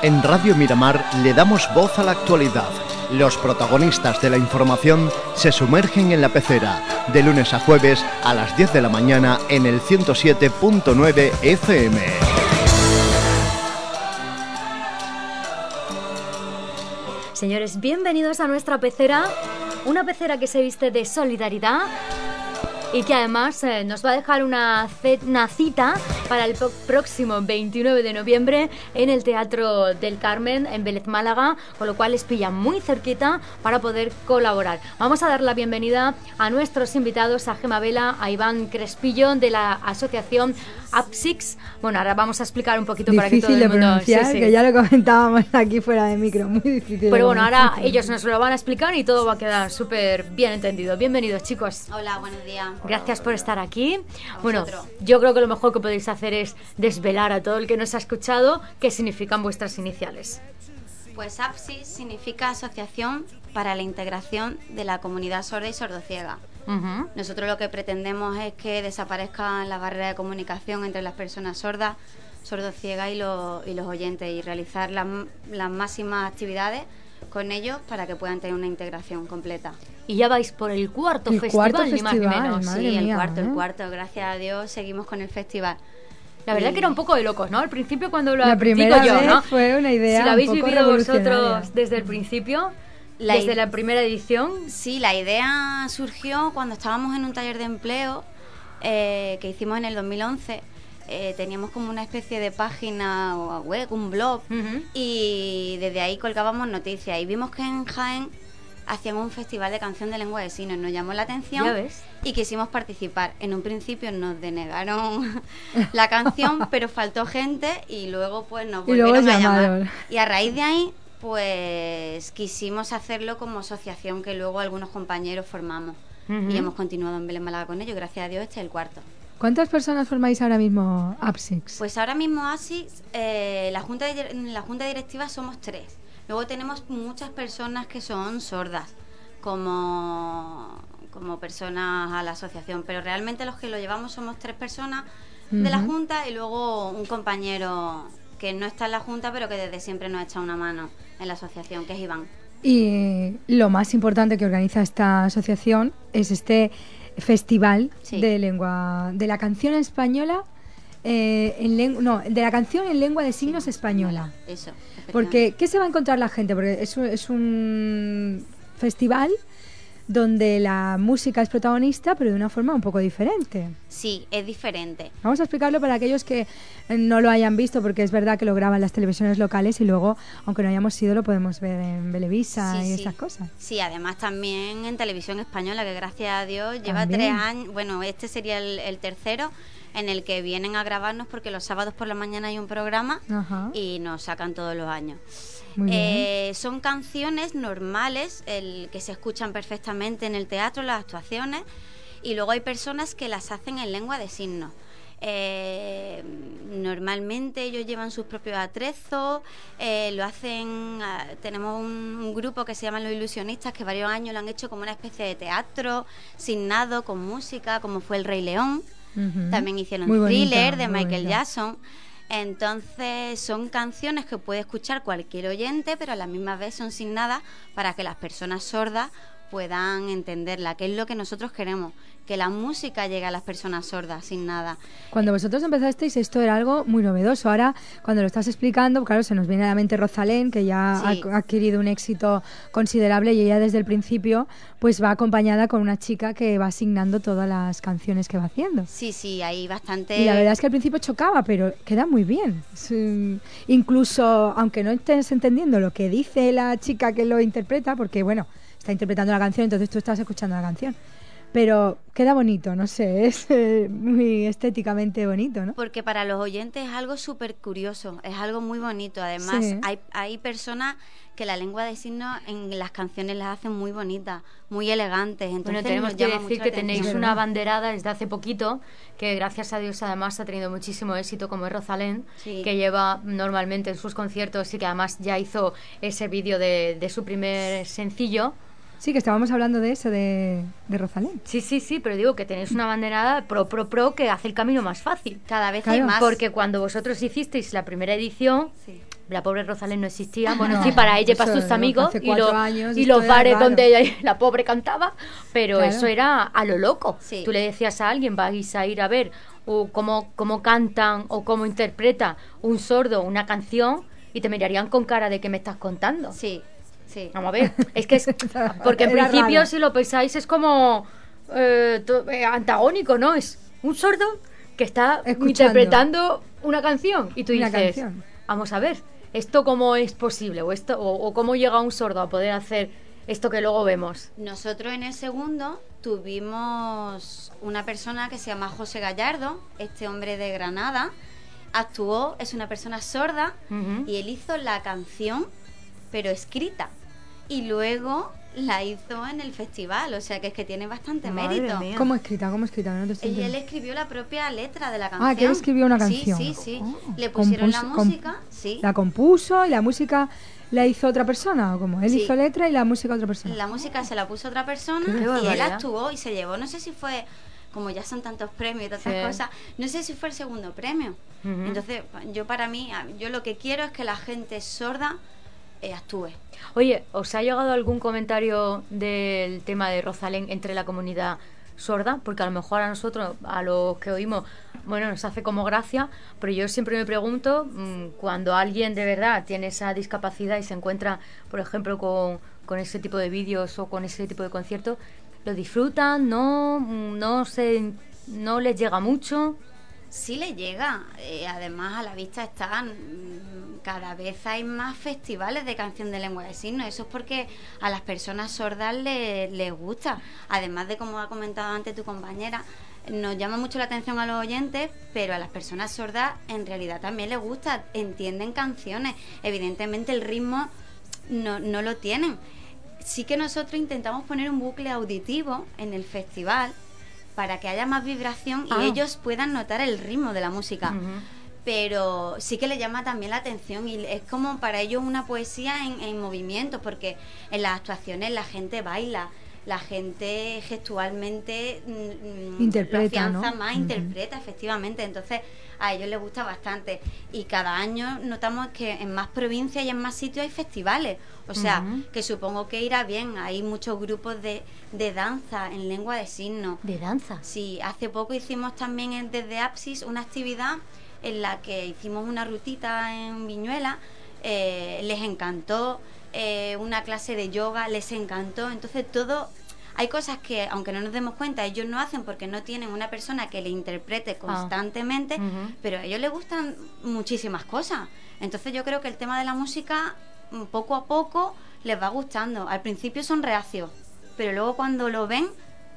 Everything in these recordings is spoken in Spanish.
En Radio Miramar le damos voz a la actualidad. Los protagonistas de la información se sumergen en la pecera, de lunes a jueves a las 10 de la mañana en el 107.9 FM. Señores, bienvenidos a nuestra pecera, una pecera que se viste de solidaridad y que además eh, nos va a dejar una, una cita para el próximo 29 de noviembre en el Teatro del Carmen en Vélez Málaga, con lo cual les pilla muy cerquita para poder colaborar. Vamos a dar la bienvenida a nuestros invitados, a Gema Vela, a Iván Crespillo de la asociación APSIX. Bueno, ahora vamos a explicar un poquito para que todo el mundo... Sí, sí. que ya lo comentábamos aquí fuera de micro, muy difícil. Pero bueno, ahora ellos nos lo van a explicar y todo va a quedar súper bien entendido. Bienvenidos, chicos. Hola, buenos días. Gracias por estar aquí. Bueno, yo creo que lo mejor que podéis hacer es desvelar a todo el que nos ha escuchado qué significan vuestras iniciales. Pues APSIX significa Asociación para la Integración de la Comunidad Sorda y Sordociega. Nosotros lo que pretendemos es que desaparezcan las barreras de comunicación entre las personas sordas, sordociegas y, y los oyentes y realizar las, máximas actividades con ellos para que puedan tener una integración completa. Y ya vais por el cuarto festival, ni más ni menos. Sí, el cuarto, el ¿eh? cuarto. Gracias a Dios seguimos con el festival. La verdad que era un poco de locos, ¿no? Al principio cuando lo la primera yo, vez ¿no? fue una idea. Si la habéis vivido vosotros desde el principio, desde la primera edición. Sí, la idea surgió cuando estábamos en un taller de empleo eh, que hicimos en el 2011. Eh, teníamos como una especie de página web, un blog, y desde ahí colgábamos noticias. Y vimos que en Jaén hacían un festival de canción de lengua de signos. Nos llamó la atención y quisimos participar. En un principio nos denegaron la canción, pero faltó gente y luego pues nos volvieron a llamar. Y a raíz de ahí pues quisimos hacerlo como asociación que luego algunos compañeros formamos y hemos continuado en Belén Málaga con ello. Gracias a Dios este es el cuarto. ¿Cuántas personas formáis ahora mismo APSIX? Pues ahora mismo APSIX, eh, la, junta la junta directiva somos tres. Luego tenemos muchas personas que son sordas, como, como personas a la asociación, pero realmente los que lo llevamos somos tres personas de la junta y luego un compañero que no está en la junta, pero que desde siempre nos echa una mano en la asociación, que es Iván. Y lo más importante que organiza esta asociación es este festival de lengua de la canción española eh, en no, de la canción en lengua de signos española. Eso. Porque ¿qué se va a encontrar la gente? Porque es es un festival donde la música es protagonista, pero de una forma un poco diferente. Sí, es diferente. Vamos a explicarlo para aquellos que no lo hayan visto, porque es verdad que lo graban las televisiones locales y luego, aunque no hayamos ido, lo podemos ver en Televisa y esas cosas. Sí, además también en televisión española, que gracias a Dios lleva tres años, bueno, este sería el, tercero en el que vienen a grabarnos porque los sábados por la mañana hay un programa y nos sacan todos los años. Eh, son canciones normales, el, que se escuchan perfectamente en el teatro, las actuaciones, y luego hay personas que las hacen en lengua de signos. Eh, normalmente ellos llevan sus propios atrezos, eh, lo hacen, ah, tenemos un, grupo que se llama Los Ilusionistas que varios años lo han hecho como una especie de teatro, signado, con música, como fue El Rey León. También hicieron Thriller de Michael Jackson. Entonces son canciones que puede escuchar cualquier oyente, pero a la misma vez son sin nada para que las personas sordas puedan entenderla, que es lo que nosotros queremos, que la música llegue a las personas sordas sin nada. Cuando vosotros empezasteis esto era algo muy novedoso. Ahora, cuando lo estás explicando, claro, se nos viene a la mente Rosalén, que ya ha adquirido un éxito considerable y ella desde el principio pues va acompañada con una chica que va asignando todas las canciones que va haciendo. Sí, sí, hay bastante... Y la verdad es que al principio chocaba, pero queda muy bien. incluso, aunque no estés entendiendo lo que dice la chica que lo interpreta, porque bueno, está interpretando la canción, entonces tú estás escuchando la canción pero queda bonito, no sé, es eh, muy estéticamente bonito, ¿no? Porque para los oyentes es algo súper curioso, es algo muy bonito. Además, hay, hay personas que la lengua de signos en las canciones las hacen muy bonitas, muy elegantes. Entonces bueno, tenemos que decir que tenéis una banderada desde hace poquito, que gracias a Dios además ha tenido muchísimo éxito, como es Rosalén, que lleva normalmente en sus conciertos y que además ya hizo ese vídeo de, de su primer sencillo. Sí, que estábamos hablando de eso, de, de, Rosalén. Sí, sí, sí, pero digo que tenéis una banderada pro, pro, pro que hace el camino más fácil. Cada vez hay más. Porque cuando vosotros hicisteis la primera edición, la pobre Rosalén no existía. Bueno, sí, para ella y para sus amigos y, y los bares donde la pobre cantaba, pero eso era a lo loco. Tú le decías a alguien, vais a ir a ver o cómo, cómo cantan o cómo interpreta un sordo una canción y te mirarían con cara de que me estás contando. Sí, sí. Vamos a ver, es que es... Porque en principio, si lo pensáis, es como eh, eh, antagónico, ¿no? Es un sordo que está interpretando una canción y tú dices, vamos a ver, ¿esto cómo es posible? ¿O, esto, o, cómo llega un sordo a poder hacer esto que luego vemos? Nosotros en el segundo tuvimos una persona que se llama José Gallardo, este hombre de Granada, actuó, es una persona sorda y él hizo la canción, pero escrita. Y luego la hizo en el festival, o sea que es que tiene bastante mérito. ¿Cómo escrita? ¿Cómo escrita? él escribió la propia letra de la canción. Ah, que él escribió una canción. Sí, sí, sí. Oh. Le pusieron la música, sí. La compuso y la música la hizo otra persona o como él hizo letra y la música otra persona. La música se la puso otra persona y él actuó y se llevó, no sé si fue como ya son tantos premios y tantas cosas, no sé si fue el segundo premio. Entonces, yo para mí, yo lo que quiero es que la gente sorda eh, actúe. Oye, ¿os ha llegado algún comentario del tema de Rosalén entre la comunidad sorda? Porque a lo mejor a nosotros, a los que oímos, bueno, nos hace como gracia, pero yo siempre me pregunto, mm, cuando alguien de verdad tiene esa discapacidad y se encuentra, por ejemplo, con, con ese tipo de vídeos o con ese tipo de conciertos, ¿lo disfrutan? ¿No? Mm, ¿No, se, no les llega mucho? Sí le llega. Eh, además, a la vista están. Mm, cada vez hay más festivales de canción de lengua de signos. Eso es porque a las personas sordas les, gusta. Además de, como ha comentado antes tu compañera, nos llama mucho la atención a los oyentes, pero a las personas sordas en realidad también les gusta. Entienden canciones. Evidentemente, el ritmo no, no lo tienen. Sí que nosotros intentamos poner un bucle auditivo en el festival para que haya más vibración y ah. ellos puedan notar el ritmo de la música. Pero sí que le llama también la atención y es como para ellos una poesía en, movimiento, porque en las actuaciones la gente baila, la gente gestualmente mm, mm, interpreta, más, interpreta efectivamente. Entonces a ellos les gusta bastante. Y cada año notamos que en más provincias y en más sitios hay festivales. O sea, que supongo que irá bien. Hay muchos grupos de, de danza en lengua de signos. ¿De danza? Sí, hace poco hicimos también desde Apsis una actividad en la que hicimos una rutita en Viñuela. Eh, les encantó. Eh, una clase de yoga les encantó. Entonces todo hay cosas que, aunque no nos demos cuenta, ellos no hacen porque no tienen una persona que le interprete ah. constantemente, pero a ellos les gustan muchísimas cosas. Entonces yo creo que el tema de la música, mm, poco a poco, les va gustando. Al principio son reacios, pero luego cuando lo ven,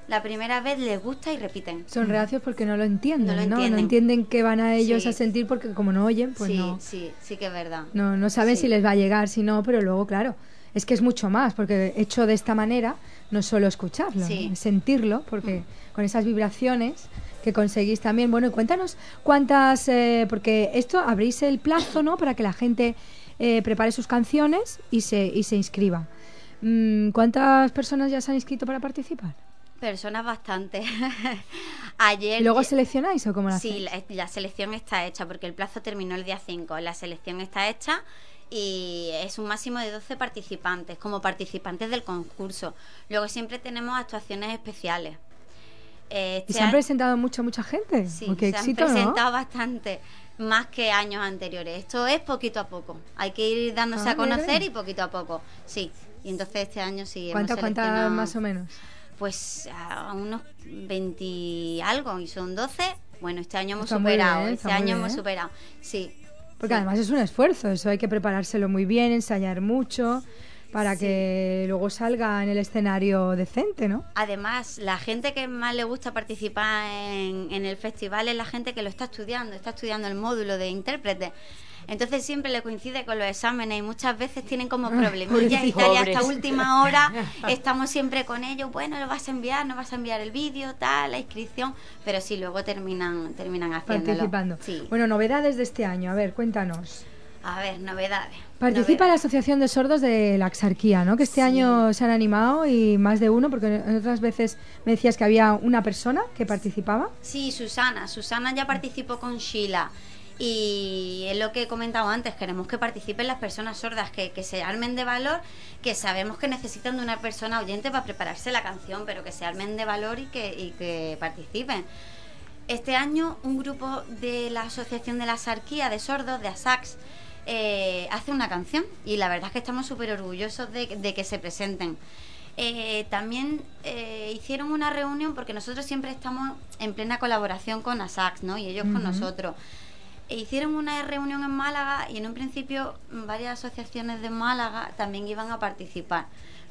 la primera vez les gusta y repiten. Son reacios porque no lo entienden, ¿no? Entienden. entienden qué van a ellos a sentir porque como no oyen, pues no. Sí, sí que es verdad. No, no saben si les va a llegar, si no, pero luego, claro, es que es mucho más, porque hecho de esta manera, no solo escucharlo, sentirlo, porque mm. con esas vibraciones que conseguís también. Bueno, cuéntanos cuántas, eh, porque esto abrís el plazo, ¿no? Para que la gente eh, prepare sus canciones y se, y se inscriba. Mm, ¿Cuántas personas ya se han inscrito para participar? Personas bastante. Ayer. ¿Luego seleccionáis o cómo la Sí, la, la, selección está hecha porque el plazo terminó el día 5. La selección está hecha y es un máximo de 12 participantes, como participantes del concurso. Luego siempre tenemos actuaciones especiales. Este ¿Y se han presentado mucha, mucha gente? Sí, se han presentado bastante, más que años anteriores. Esto es poquito a poco. Hay que ir dándose a ah, conocer y poquito a poco. Sí, y entonces este año sí. ¿Cuántas cuántas más o menos? Pues a unos 20 algo, y son 12. Bueno, este año hemos superado, este año hemos superado, sí. Porque además es un esfuerzo, eso hay que preparárselo muy bien, ensayar mucho. para que luego salga en el escenario decente, ¿no? Además, la gente que más le gusta participar en, en el festival es la gente que lo está estudiando, está estudiando el módulo de intérprete. Entonces siempre le coincide con los exámenes y muchas veces tienen como ah, problemillas y tal, y hasta última hora estamos siempre con ellos, bueno, lo vas a enviar, no vas a enviar el vídeo, tal, la inscripción, pero sí, luego terminan, terminan haciéndolo. Participando. Bueno, novedades de este año, a ver, cuéntanos. A ver, novedades. Participa la Asociación de Sordos de la Axarquía, ¿no? Que este año se han animado y más de uno, porque otras veces me decías que había una persona que participaba. Sí, Susana. Susana ya participó con Sheila. Y es lo que he comentado antes, queremos que participen las personas sordas, que, se armen de valor, que sabemos que necesitan de una persona oyente para prepararse la canción, pero que se armen de valor y que, que participen. Este año un grupo de la Asociación de la Sarquía de Sordos, de ASAX, eh, hace una canción y la verdad es que estamos súper orgullosos de, que se presenten. Eh, también eh, hicieron una reunión porque nosotros siempre estamos en plena colaboración con ASAX, ¿no? Y ellos con nosotros. E hicieron una reunión en Málaga y en un principio varias asociaciones de Málaga también iban a participar.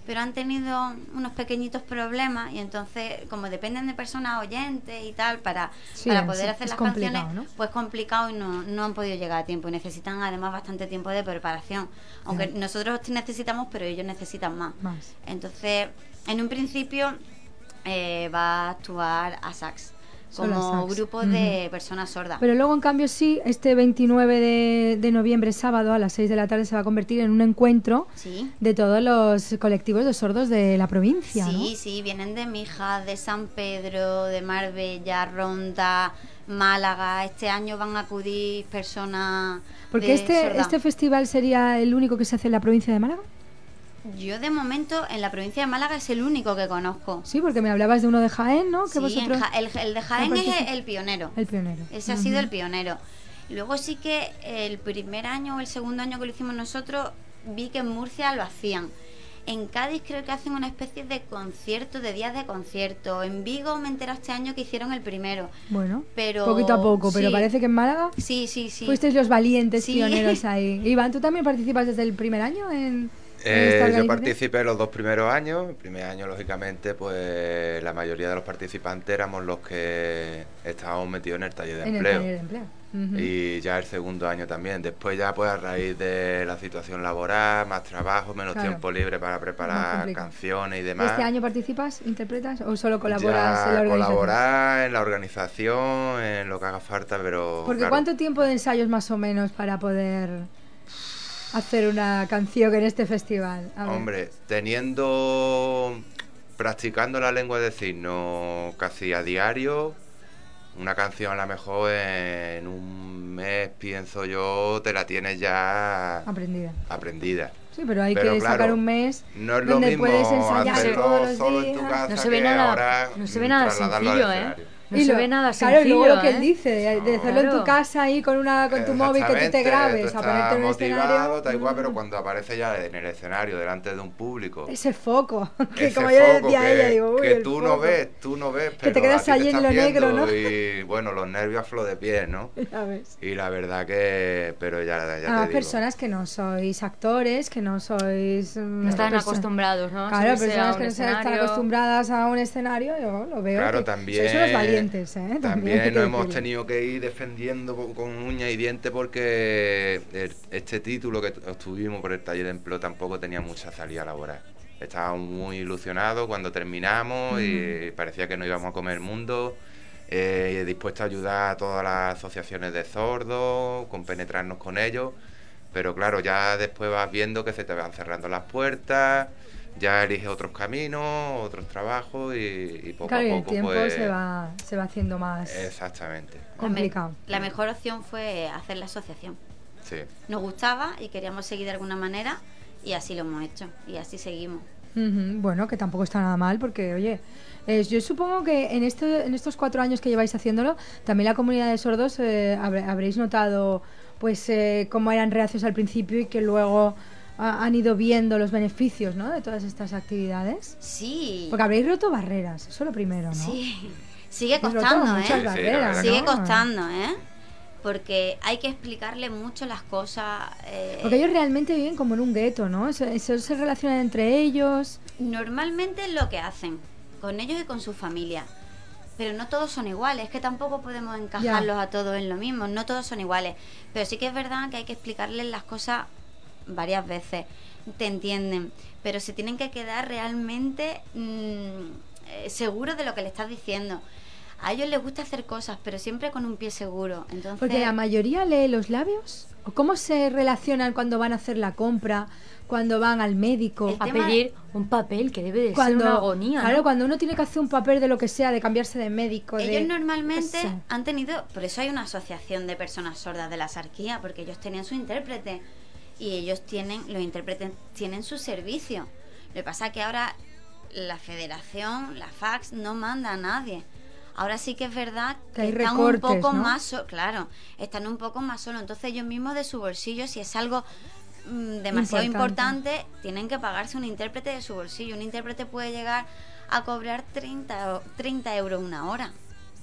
Pero han tenido unos pequeñitos problemas y entonces como dependen de personas oyentes y tal para, para poder hacer las canciones pues complicado y no, no han podido llegar a tiempo. Y necesitan además bastante tiempo de preparación. Aunque nosotros necesitamos pero ellos necesitan más, entonces en un principio eh, va a actuar a sax como grupo de personas sordas. Pero luego, en cambio, sí, este 29 de, noviembre, sábado, a las 6 de la tarde, se va a convertir en un encuentro de todos los colectivos de sordos de la provincia. Sí, sí, vienen de Mija, de San Pedro, de Marbella, Ronda, Málaga. Este año van a acudir personas. Porque este, este festival sería el único que se hace en la provincia de Málaga. Yo de momento en la provincia de Málaga es el único que conozco. Sí, porque me hablabas de uno de Jaén, ¿no? sí, el, de Jaén es el pionero. El pionero. Ese ha sido el pionero. Luego sí que el primer año o el segundo año que lo hicimos nosotros, vi que en Murcia lo hacían. En Cádiz creo que hacen una especie de concierto, de días de concierto. En Vigo me enteré este año que hicieron el primero. Bueno, pero poquito a poco, pero parece que en Málaga sí, sí, sí. fuisteis los valientes pioneros ahí. Iván, ¿tú también participas desde el primer año en, eh, yo participé los dos primeros años. El primer año, lógicamente, pues la mayoría de los participantes éramos los que estábamos metidos en el taller de empleo. Y ya el segundo año también. Después ya, pues a raíz de la situación laboral, más trabajo, menos tiempo libre para preparar canciones y demás. ¿Este año participas, interpretas o solo colaboras en la organización? Colaborar en la organización, en lo que haga falta, pero... Porque ¿cuánto tiempo de ensayos más o menos para poder hacer una canción en este festival? Hombre, teniendo, practicando la lengua de signos casi a diario, una canción a lo mejor en un mes, pienso yo, te la tienes ya aprendida. aprendida. Sí, pero hay que sacar un mes no es donde puedes ensayar todos los días. no se ve nada, no se ve nada sencillo, ¿eh? No y se ve nada Claro, y luego lo que él ¿eh? dice, de, hacerlo en tu casa ahí con una con tu móvil que tú te grabes, a ponerte en un escenario. Tal igual, pero cuando aparece ya en el escenario, delante de un público. Ese foco, que como yo decía a ella, digo, uy, Que tú no ves, tú no ves, pero Que te quedas ahí en lo negro, ¿no? Y bueno, los nervios a flor de piel, ¿no? Ya ves. Y la verdad que, pero ya, ya a personas que no sois actores, que no sois... Mm, no están acostumbrados, ¿no? Claro, personas que no están acostumbradas a un escenario, yo lo veo. Claro, también. ¿Eh? También nos hemos tenido que ir defendiendo con, uña y diente porque este título que obtuvimos por el taller de empleo tampoco tenía mucha salida laboral. Estábamos muy ilusionados cuando terminamos y parecía que no íbamos a comer el mundo. Eh, dispuesto a ayudar a todas las asociaciones de sordos, con penetrarnos con ellos, pero claro, ya después vas viendo que se te van cerrando las puertas, ya elige otros caminos, otros trabajos y, poco a poco el tiempo pues se, va, se va haciendo más exactamente complicado. La, mejor opción fue hacer la asociación. Sí. Nos gustaba y queríamos seguir de alguna manera y así lo hemos hecho y así seguimos. Bueno, que tampoco está nada mal porque, oye, yo supongo que en, este, en estos cuatro años que lleváis haciéndolo, también la comunidad de sordos eh, habréis notado pues eh, cómo eran reacios al principio y que luego han ido viendo los beneficios ¿no? de todas estas actividades? Sí. Porque habréis roto barreras, eso es lo primero, ¿no? Sí. Sigue costando, ¿eh? Barreras, Sigue costando, ¿eh? porque hay que explicarle mucho las cosas. Eh, porque ellos realmente viven como en un gueto, ¿no? Eso, se relacionan entre ellos. Normalmente es lo que hacen, con ellos y con su familia. Pero no todos son iguales, es que tampoco podemos encajarlos a todos en lo mismo, no todos son iguales. Pero sí que es verdad que hay que explicarles las cosas varias veces. Te entienden, pero se tienen que quedar realmente mm, eh, seguros de lo que le estás diciendo a ellos les gusta hacer cosas, pero siempre con un pie seguro. Entonces... Porque la mayoría lee los labios. ¿O cómo se relacionan cuando van a hacer la compra? Cuando van al médico a pedir un papel que debe de ser una agonía. Claro, cuando uno tiene que hacer un papel de lo que sea, de cambiarse de médico. Ellos normalmente han tenido, por eso hay una asociación de personas sordas de la sarquía, porque ellos tenían su intérprete y ellos tienen, los intérpretes tienen su servicio. Lo que pasa es que ahora la federación, la fax, no manda a nadie. Ahora sí que es verdad que, están un poco más, claro, están un poco más solos. Entonces ellos mismos de su bolsillo, si es algo mm, demasiado importante. tienen que pagarse un intérprete de su bolsillo. Un intérprete puede llegar a cobrar 30, 30 euros una hora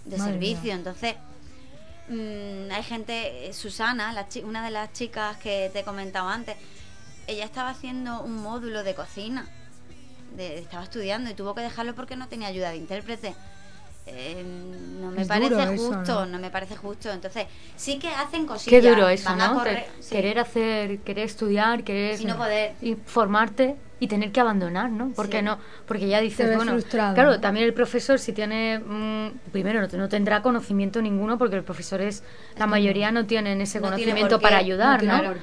de servicio. Entonces, mm, hay gente, eh, Susana, la una de las chicas que te he comentado antes, ella estaba haciendo un módulo de cocina. estaba estudiando y tuvo que dejarlo porque no tenía ayuda de intérprete. Eh, no me parece justo, ¿no? me parece justo. Entonces, sí que hacen cosillas. Qué duro eso, ¿no? Querer hacer, querer estudiar, querer no poder. formarte y tener que abandonar, ¿no? Porque no, porque ya dices, bueno, claro, también el profesor si tiene, mm, primero no, tendrá conocimiento ninguno porque el profesor es, la mayoría no tienen ese conocimiento para ayudar, ¿no?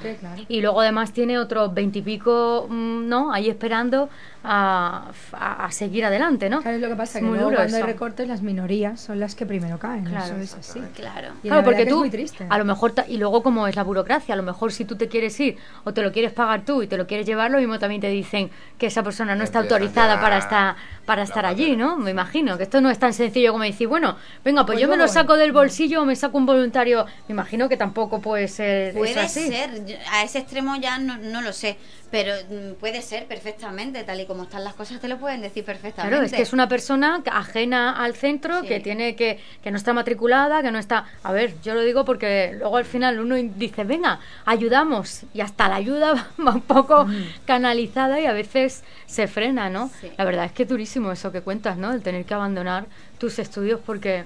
Y luego además tiene otros veintipico, mm, ¿no? Ahí esperando a, a, seguir adelante, ¿no? Claro, es lo que pasa, que luego cuando hay recortes las minorías son las que primero caen, claro, eso es así. Claro, claro porque tú, a lo mejor, y luego como es la burocracia, a lo mejor si tú te quieres ir o te lo quieres pagar tú y te lo quieres llevar, lo mismo también te dicen que esa persona no está autorizada para estar para estar allí, ¿no? Me imagino que esto no es tan sencillo como decir, bueno, venga, pues, pues yo me lo saco del bolsillo o me saco un voluntario. Me imagino que tampoco puede ser. Puede ser, a ese extremo ya no, no lo sé, pero mm, puede ser perfectamente, tal y como están las cosas, te lo pueden decir perfectamente. Claro, es que es una persona ajena al centro, que tiene que, que no está matriculada, que no está. A ver, yo lo digo porque luego al final uno dice, venga, ayudamos, y hasta la ayuda va un poco canalizada y a veces se frena, ¿no? La verdad es que durísimo eso que cuentas, ¿no? El tener que abandonar tus estudios porque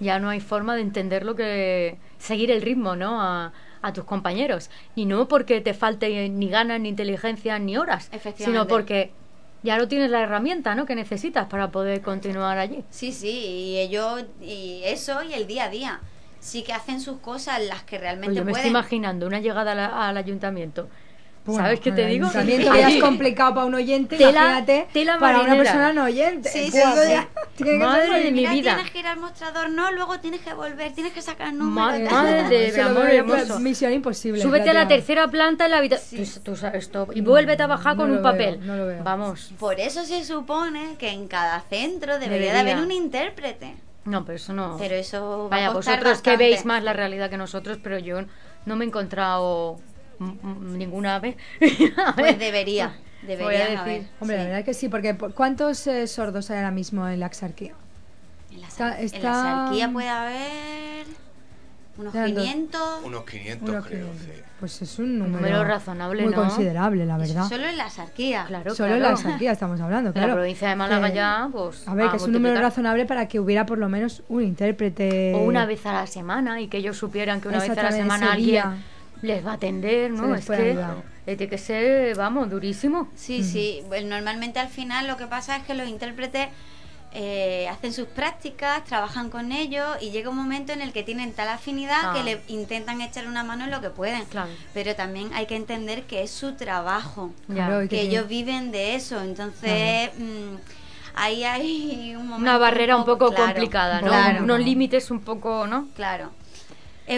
ya no hay forma de entender lo que seguir el ritmo, ¿no? A, tus compañeros y no porque te falte ni ganas ni inteligencia ni horas, sino porque ya no tienes la herramienta, ¿no? Que necesitas para poder continuar allí. Sí, sí, y ellos y eso y el día a día sí que hacen sus cosas las que realmente pues yo me estoy imaginando una llegada al ayuntamiento ¿Sabes qué te digo? También todavía es complicado para un oyente, imagínate para una persona no oyente. Sí, sí, Madre de mi vida. Tienes que ir al mostrador, no, luego tienes que volver, tienes que sacar números. Madre, de amor hermoso. Misión imposible. Súbete a la tercera planta en la habitación. Tú, sabes esto. Y vuelve a bajar con un papel. no lo veo. Vamos. Por eso se supone que en cada centro debería, de haber un intérprete. No, pero eso no. Pero eso. Vaya, vosotros que veis más la realidad que nosotros, pero yo no me he encontrado ninguna vez. pues debería. Debería decir. Hombre, la verdad que sí, porque ¿cuántos eh, sordos hay ahora mismo en la exarquía? En la, exarquía puede haber unos 500. Unos 500, creo, Pues es un número, razonable, muy considerable, la verdad. Solo en la exarquía. Claro, Solo en la exarquía estamos hablando, claro. En la provincia de Málaga ya, pues... A ver, que es un número razonable para que hubiera por lo menos un intérprete... O una vez a la semana y que ellos supieran que una vez a la semana alguien les va a atender, ¿no? Es que tiene que ser, vamos, durísimo. Sí, sí. normalmente al final lo que pasa es que los intérpretes eh, hacen sus prácticas, trabajan con ellos y llega un momento en el que tienen tal afinidad que le intentan echar una mano en lo que pueden. Pero también hay que entender que es su trabajo, que, ellos viven de eso. Entonces. Mm, ahí hay un una barrera un poco, complicada, ¿no? Unos límites un poco, ¿no? Claro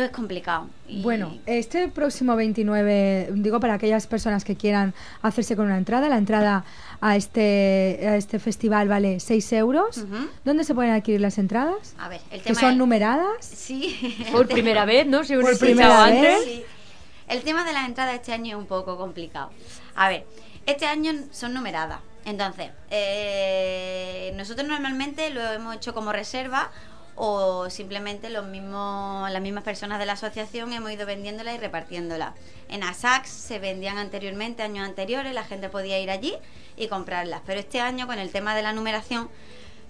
es complicado. Bueno, este próximo 29, digo para aquellas personas que quieran hacerse con una entrada, la entrada a este, a este festival vale 6 euros. ¿Dónde se pueden adquirir las entradas? A ver, el tema ¿Que son numeradas? Sí. Por primera vez, ¿no? Si Por primera vez. El tema de las entradas este año es un poco complicado. A ver, este año son numeradas. Entonces, eh, nosotros normalmente lo hemos hecho como reserva o simplemente los mismos, las mismas personas de la asociación hemos ido vendiéndola y repartiéndola. En ASAX se vendían anteriormente, años anteriores, la gente podía ir allí y comprarlas, pero este año con el tema de la numeración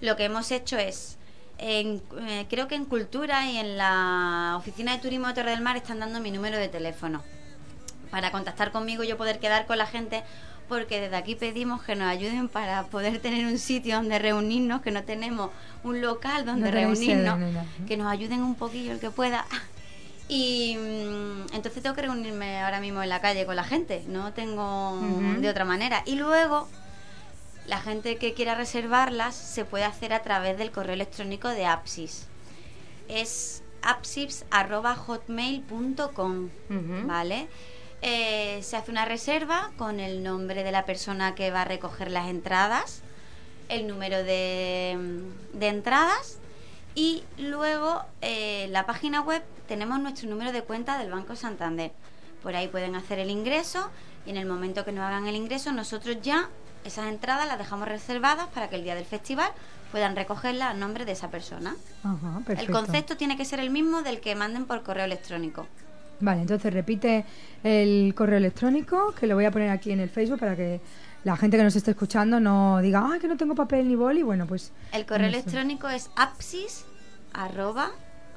lo que hemos hecho es en, eh, creo que en Cultura y en la Oficina de Turismo de Torre del Mar están dando mi número de teléfono para contactar conmigo y yo poder quedar con la gente porque desde aquí pedimos que nos ayuden para poder tener un sitio donde reunirnos, que no tenemos un local donde reunirnos, que nos ayuden un poquillo el que pueda. Y mm, entonces tengo que reunirme ahora mismo en la calle con la gente, no tengo de otra manera. Y luego la gente que quiera reservarlas se puede hacer a través del correo electrónico de Apsis. Es apsis.hotmail.com, ¿vale? Eh, se hace una reserva con el nombre de la persona que va a recoger las entradas, el número de, entradas y luego en eh, la página web tenemos nuestro número de cuenta del Banco Santander. Por ahí pueden hacer el ingreso y en el momento que nos hagan el ingreso nosotros ya esas entradas las dejamos reservadas para que el día del festival puedan recogerlas a nombre de esa persona. el concepto tiene que ser el mismo del que manden por correo electrónico. Vale, entonces repite el correo electrónico, que lo voy a poner aquí en el Facebook para que la gente que nos esté escuchando no diga, ah, que no tengo papel ni boli. Bueno, pues. El correo electrónico es apsis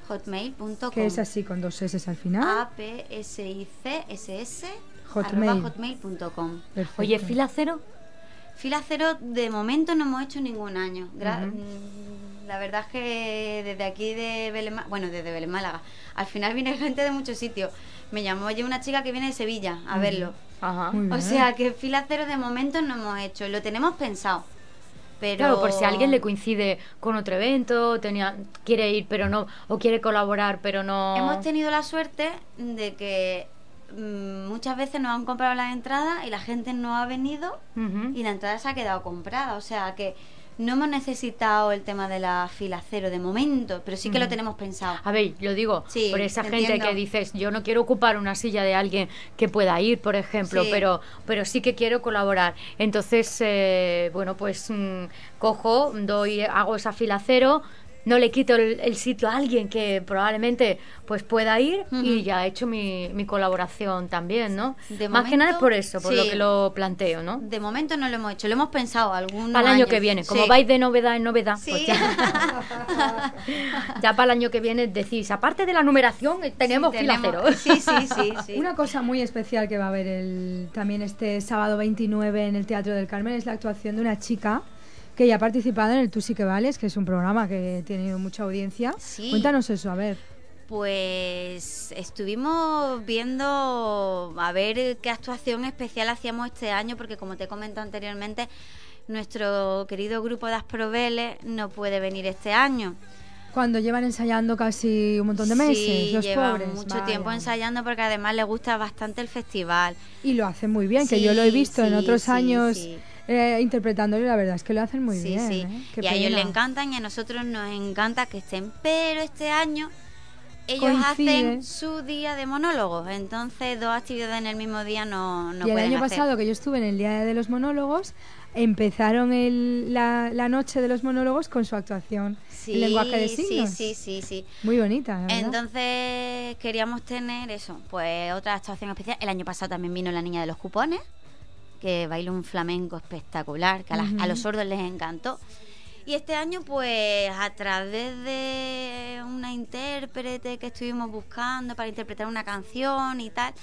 hotmail.com. Que es así con dos S al final. A P S I C S S hotmail.com. Oye, fila cero. Fila cero de momento no hemos hecho ningún año. La verdad es que desde aquí de Belén, bueno, desde Belén Málaga, al final viene gente de muchos sitios. Me llamó oye una chica que viene de Sevilla a verlo. Ajá. O sea que fila cero de momento no hemos hecho, lo tenemos pensado. Pero... Claro, por si a alguien le coincide con otro evento, tenía, quiere ir pero no, o quiere colaborar pero no... Hemos tenido la suerte de que mm, muchas veces nos han comprado las entradas y la gente no ha venido y la entrada se ha quedado comprada. O sea que no hemos necesitado el tema de la fila cero de momento, pero sí que lo tenemos pensado. A ver, yo digo, por esa gente que dices, yo no quiero ocupar una silla de alguien que pueda ir, por ejemplo, pero, pero sí que quiero colaborar. Entonces, eh, bueno, pues mm, cojo, doy, hago esa fila cero, no le quito el, sitio a alguien que probablemente pues pueda ir y ya he hecho mi, mi colaboración también, ¿no? Más que nada es por eso, por lo que lo planteo, ¿no? De momento no lo hemos hecho, lo hemos pensado algún Para el año que viene, como vais de novedad en novedad, pues ya, para el año que viene decís, aparte de la numeración, eh, tenemos, tenemos Sí, sí, sí, Una cosa muy especial que va a haber el, también este sábado 29 en el Teatro del Carmen es la actuación de una chica que ya ha participado en el Tú sí que vales, que es un programa que ha tenido mucha audiencia. Cuéntanos eso, a ver. Pues estuvimos viendo a ver qué actuación especial hacíamos este año, porque como te he comentado anteriormente, nuestro querido grupo de Asproveles no puede venir este año. Cuando llevan ensayando casi un montón de meses, sí, llevan mucho tiempo ensayando porque además les gusta bastante el festival. Y lo hacen muy bien, que yo lo he visto en otros años eh, interpretándolo la verdad es que lo hacen muy bien. Sí. ¿eh? y a ellos les encantan y a nosotros nos encanta que estén, pero este año ellos hacen su día de monólogos, entonces dos actividades en el mismo día no, no y el año pasado que yo estuve en el día de los monólogos, empezaron el, la, la, noche de los monólogos con su actuación en lenguaje de signos. Sí, sí, sí, sí. Muy bonita. Entonces queríamos tener eso, pues otra actuación especial. El año pasado también vino la niña de los cupones que baila un flamenco espectacular, que a, los sordos les encantó. Y este año, pues a través de una intérprete que estuvimos buscando para interpretar una canción y tal,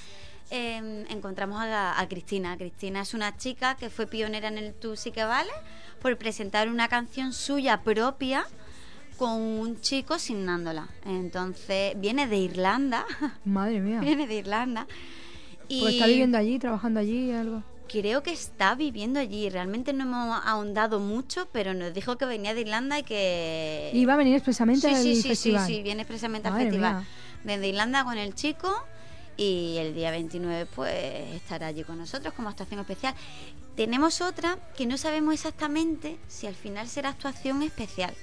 em, encontramos a, Cristina. Cristina es una chica que fue pionera en el Tú sí que vale por presentar una canción suya propia con un chico signándola. Entonces, viene de Irlanda. Madre mía. viene de Irlanda. Y... Pues está viviendo allí, trabajando allí, algo creo que está viviendo allí. Realmente no hemos ahondado mucho, pero nos dijo que venía de Irlanda y que... Iba a venir expresamente al sí, festival. Sí, sí, viene expresamente al festival. Desde Irlanda con el chico y el día 29 pues estará allí con nosotros como actuación especial. Tenemos otra que no sabemos exactamente si al final será actuación especial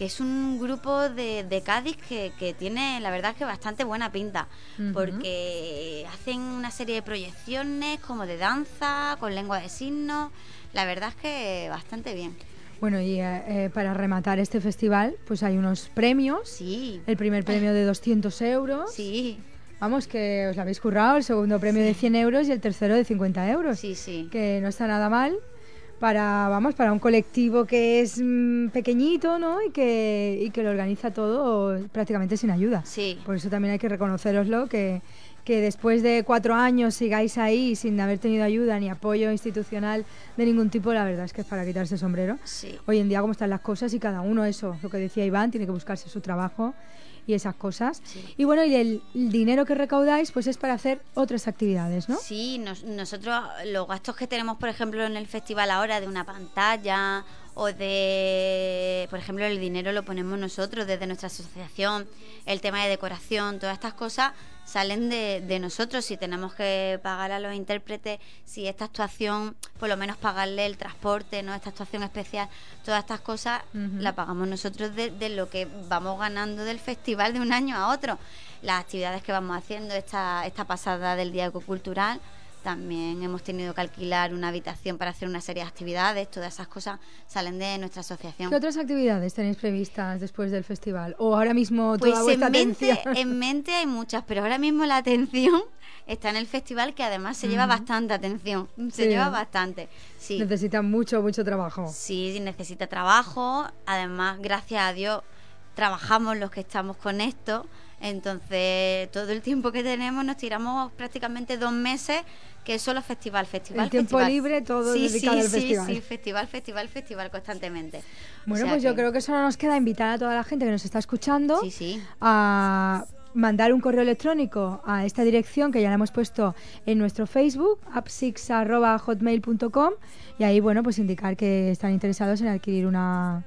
que es un grupo de, de Cádiz que, que, tiene, la verdad, que bastante buena pinta, porque hacen una serie de proyecciones como de danza, con lengua de signos, la verdad es que bastante bien. Bueno, y eh, para rematar este festival, pues hay unos premios. Sí. El primer premio de 200 euros. Sí. Vamos, que os lo habéis currado, el segundo premio de 100 euros y el tercero de 50 euros. Sí, sí. Que no está nada mal para, vamos, para un colectivo que es mm, pequeñito, ¿no? Y que, y que lo organiza todo prácticamente sin ayuda. Sí. Por eso también hay que reconoceroslo, que, que después de cuatro años sigáis ahí sin haber tenido ayuda ni apoyo institucional de ningún tipo, la verdad es que es para quitarse el sombrero. Sí. Hoy en día, como están las cosas, y cada uno eso, lo que decía Iván, tiene que buscarse su trabajo y esas cosas. Y bueno, y el, dinero que recaudáis pues es para hacer otras actividades, ¿no? Sí, nosotros los gastos que tenemos, por ejemplo, en el festival ahora de una pantalla o de, por ejemplo, el dinero lo ponemos nosotros desde nuestra asociación, el tema de decoración, todas estas cosas salen de, de, nosotros. Si tenemos que pagar a los intérpretes, si esta actuación, por lo menos pagarle el transporte, no esta actuación especial, todas estas cosas la pagamos nosotros de, de, lo que vamos ganando del festival de un año a otro. Las actividades que vamos haciendo, esta, esta pasada del Día Ecocultural, también hemos tenido que alquilar una habitación para hacer una serie de actividades. Todas esas cosas salen de nuestra asociación. ¿Qué otras actividades tenéis previstas después del festival? ¿O ahora mismo toda pues vuestra en mente, atención? en mente hay muchas, pero ahora mismo la atención está en el festival que además se lleva bastante atención. Se lleva bastante. Sí. Necesita mucho, mucho trabajo. Sí, necesita trabajo. Además, gracias a Dios, trabajamos los que estamos con esto. Entonces, todo el tiempo que tenemos nos tiramos prácticamente dos meses que es solo festival, festival, el tiempo libre todo dedicado al festival. Sí, sí, festival, festival, festival constantemente. Bueno, pues yo creo que solo nos queda invitar a toda la gente que nos está escuchando sí, sí. a mandar un correo electrónico a esta dirección que ya la hemos puesto en nuestro Facebook, apsix.hotmail.com y ahí, bueno, pues indicar que están interesados en adquirir una,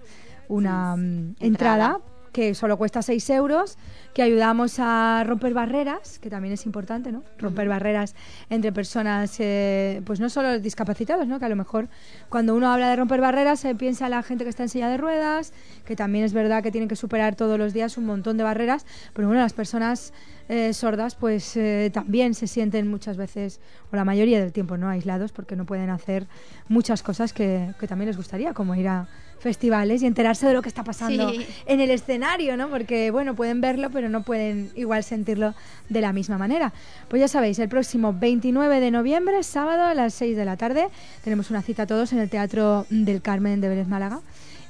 una mm, entrada que solo cuesta 6 euros, que ayudamos a romper barreras, que también es importante, ¿no? Romper barreras entre personas, eh, pues no solo discapacitados, ¿no? Que a lo mejor cuando uno habla de romper barreras se piensa en la gente que está en silla de ruedas, que también es verdad que tienen que superar todos los días un montón de barreras, pero bueno, las personas eh, sordas pues eh, también se sienten muchas veces, o la mayoría del tiempo, ¿no? Aislados porque no pueden hacer muchas cosas que, que también les gustaría, como ir a festivales y enterarse de lo que está pasando en el escenario, ¿no? Porque, bueno, pueden verlo, pero no pueden igual sentirlo de la misma manera. Pues ya sabéis, el próximo 29 de noviembre, sábado a las 6 de la tarde, tenemos una cita todos en el Teatro del Carmen de Vélez Málaga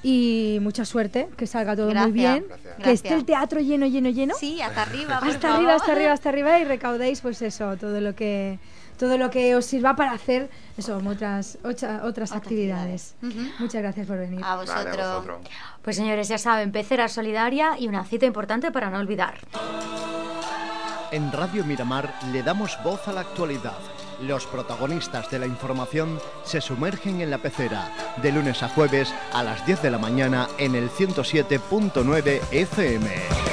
y mucha suerte, que salga todo muy bien, que esté el teatro lleno, lleno, lleno. Sí, hasta arriba. hasta arriba, hasta arriba, hasta arriba y recaudéis pues eso, todo lo que todo lo que os sirva para hacer eso, otras, otras, actividades. Muchas gracias por venir. A vosotros. Pues señores, ya saben, pecera solidaria y una cita importante para no olvidar. En Radio Miramar le damos voz a la actualidad. Los protagonistas de la información se sumergen en la pecera, de lunes a jueves a las 10 de la mañana en el 107.9 FM.